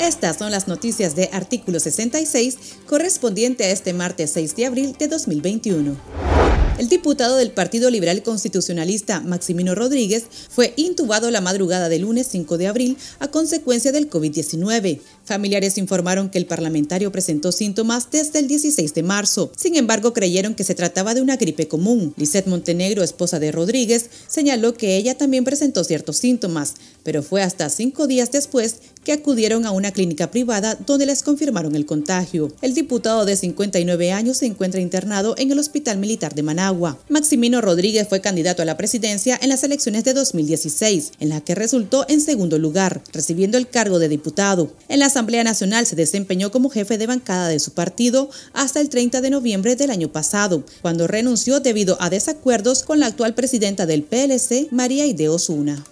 Estas son las noticias de artículo 66 correspondiente a este martes 6 de abril de 2021. El diputado del Partido Liberal Constitucionalista, Maximino Rodríguez, fue intubado la madrugada del lunes 5 de abril a consecuencia del COVID-19. Familiares informaron que el parlamentario presentó síntomas desde el 16 de marzo. Sin embargo, creyeron que se trataba de una gripe común. Lisette Montenegro, esposa de Rodríguez, señaló que ella también presentó ciertos síntomas, pero fue hasta cinco días después que acudieron a una clínica privada donde les confirmaron el contagio. El diputado de 59 años se encuentra internado en el Hospital Militar de Managua. Maximino Rodríguez fue candidato a la presidencia en las elecciones de 2016, en la que resultó en segundo lugar, recibiendo el cargo de diputado. En la Asamblea Nacional se desempeñó como jefe de bancada de su partido hasta el 30 de noviembre del año pasado, cuando renunció debido a desacuerdos con la actual presidenta del PLC, María Ide Osuna.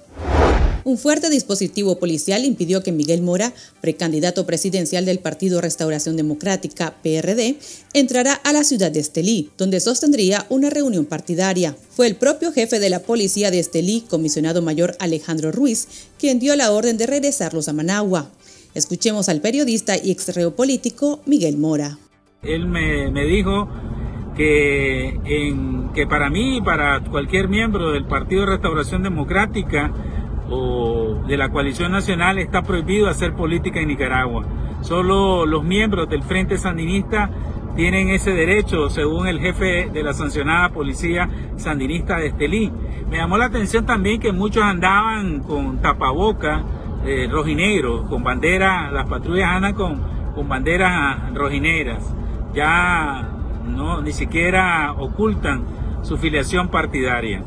Un fuerte dispositivo policial impidió que Miguel Mora, precandidato presidencial del Partido Restauración Democrática, PRD, entrara a la ciudad de Estelí, donde sostendría una reunión partidaria. Fue el propio jefe de la policía de Estelí, comisionado mayor Alejandro Ruiz, quien dio la orden de regresarlos a Managua. Escuchemos al periodista y exreo político Miguel Mora. Él me, dijo que, que para mí y para cualquier miembro del Partido Restauración Democrática o de la coalición nacional está prohibido hacer política en Nicaragua. Solo los miembros del Frente Sandinista tienen ese derecho, según el jefe de la sancionada policía sandinista de Estelí. Me llamó la atención también que muchos andaban con tapaboca eh, rojinegro, con banderas, las patrullas andan con, con banderas rojinegras. Ya no, ni siquiera ocultan su filiación partidaria.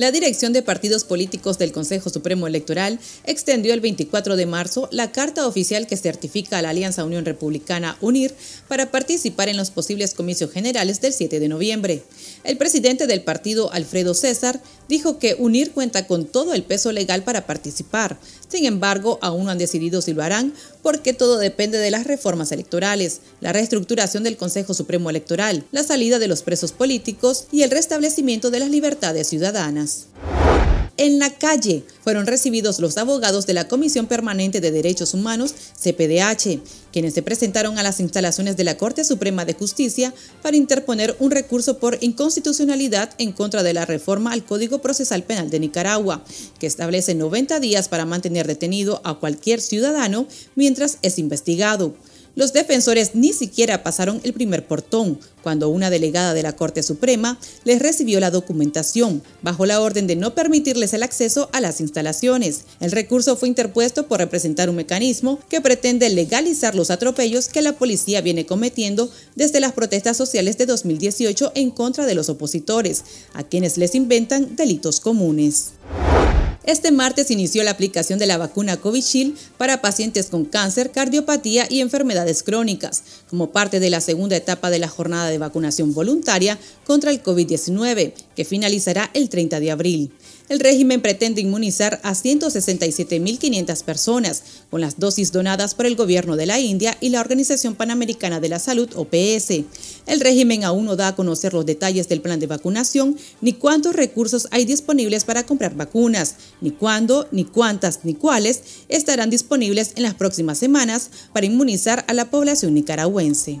La Dirección de Partidos Políticos del Consejo Supremo Electoral extendió el 24 de marzo la carta oficial que certifica a la Alianza Unión Republicana UNIR para participar en los posibles comicios generales del 7 de noviembre. El presidente del partido, Alfredo César, dijo que UNIR cuenta con todo el peso legal para participar. Sin embargo, aún no han decidido si lo harán porque todo depende de las reformas electorales, la reestructuración del Consejo Supremo Electoral, la salida de los presos políticos y el restablecimiento de las libertades ciudadanas en la calle. Fueron recibidos los abogados de la Comisión Permanente de Derechos Humanos, CPDH, quienes se presentaron a las instalaciones de la Corte Suprema de Justicia para interponer un recurso por inconstitucionalidad en contra de la reforma al Código Procesal Penal de Nicaragua, que establece 90 días para mantener detenido a cualquier ciudadano mientras es investigado. Los defensores ni siquiera pasaron el primer portón cuando una delegada de la Corte Suprema les recibió la documentación bajo la orden de no permitirles el acceso a las instalaciones. El recurso fue interpuesto por representar un mecanismo que pretende legalizar los atropellos que la policía viene cometiendo desde las protestas sociales de 2018 en contra de los opositores, a quienes les inventan delitos comunes. Este martes inició la aplicación de la vacuna Covishield para pacientes con cáncer, cardiopatía y enfermedades crónicas, como parte de la segunda etapa de la jornada de vacunación voluntaria contra el COVID-19, que finalizará el 30 de abril. El régimen pretende inmunizar a 167.500 personas con las dosis donadas por el gobierno de la India y la Organización Panamericana de la Salud, OPS. El régimen aún no da a conocer los detalles del plan de vacunación, ni cuántos recursos hay disponibles para comprar vacunas, ni cuándo, ni cuántas, ni cuáles estarán disponibles en las próximas semanas para inmunizar a la población nicaragüense.